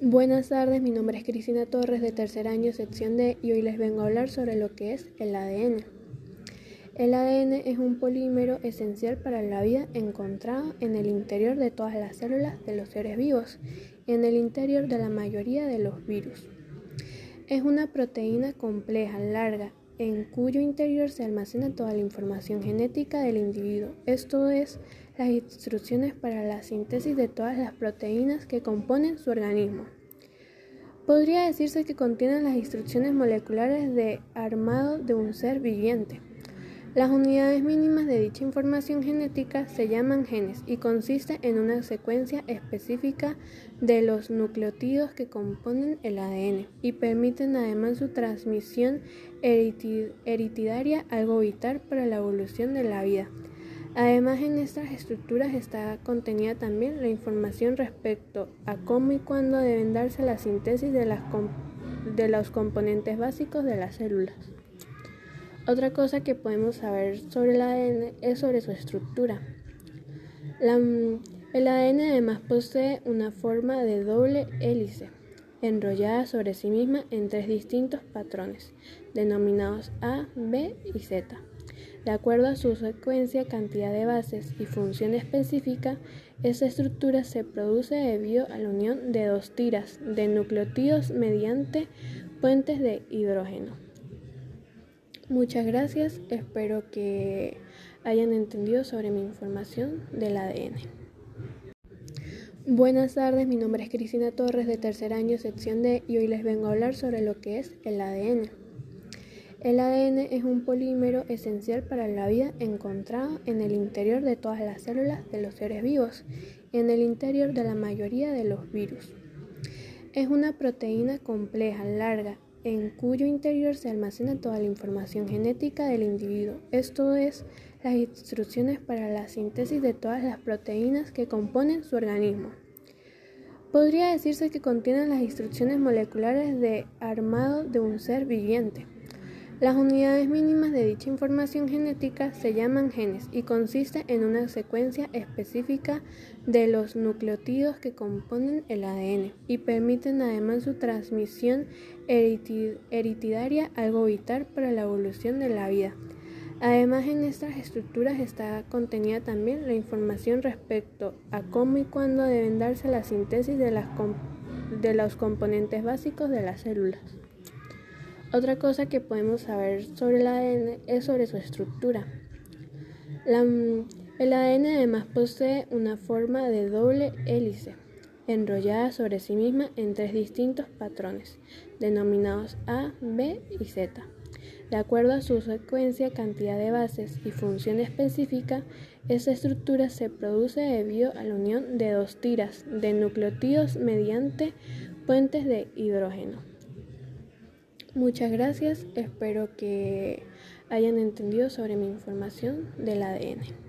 Buenas tardes, mi nombre es Cristina Torres de tercer año, sección D, y hoy les vengo a hablar sobre lo que es el ADN. El ADN es un polímero esencial para la vida encontrado en el interior de todas las células de los seres vivos y en el interior de la mayoría de los virus. Es una proteína compleja, larga, en cuyo interior se almacena toda la información genética del individuo. Esto es, las instrucciones para la síntesis de todas las proteínas que componen su organismo. Podría decirse que contienen las instrucciones moleculares de armado de un ser viviente. Las unidades mínimas de dicha información genética se llaman genes y consiste en una secuencia específica de los nucleótidos que componen el ADN y permiten además su transmisión hereditaria, algo vital para la evolución de la vida. Además, en estas estructuras está contenida también la información respecto a cómo y cuándo deben darse la síntesis de, los componentes básicos de las células. Otra cosa que podemos saber sobre el ADN es sobre su estructura. el ADN además posee una forma de doble hélice enrollada sobre sí misma en tres distintos patrones, denominados A, B y Z. De acuerdo a su secuencia, cantidad de bases y función específica, esta estructura se produce debido a la unión de dos tiras de nucleótidos mediante puentes de hidrógeno. Muchas gracias, espero que hayan entendido sobre mi información del ADN. Buenas tardes, mi nombre es Cristina Torres de tercer año, sección D, y hoy les vengo a hablar sobre lo que es el ADN. El ADN es un polímero esencial para la vida encontrado en el interior de todas las células de los seres vivos y en el interior de la mayoría de los virus. Es una proteína compleja, larga, en cuyo interior se almacena toda la información genética del individuo. Esto es, las instrucciones para la síntesis de todas las proteínas que componen su organismo. Podría decirse que contienen las instrucciones moleculares de armado de un ser viviente. Las unidades mínimas de dicha información genética se llaman genes y consiste en una secuencia específica de los nucleótidos que componen el ADN y permiten además su transmisión hereditaria, algo vital para la evolución de la vida. Además, en estas estructuras está contenida también la información respecto a cómo y cuándo deben darse la síntesis de, de los componentes básicos de las células. Otra cosa que podemos saber sobre el ADN es sobre su estructura. el ADN además posee una forma de doble hélice enrollada sobre sí misma en tres distintos patrones, denominados A, B y Z. De acuerdo a su secuencia, cantidad de bases y función específica, esta estructura se produce debido a la unión de dos tiras de nucleótidos mediante puentes de hidrógeno. Muchas gracias, espero que hayan entendido sobre mi información del ADN.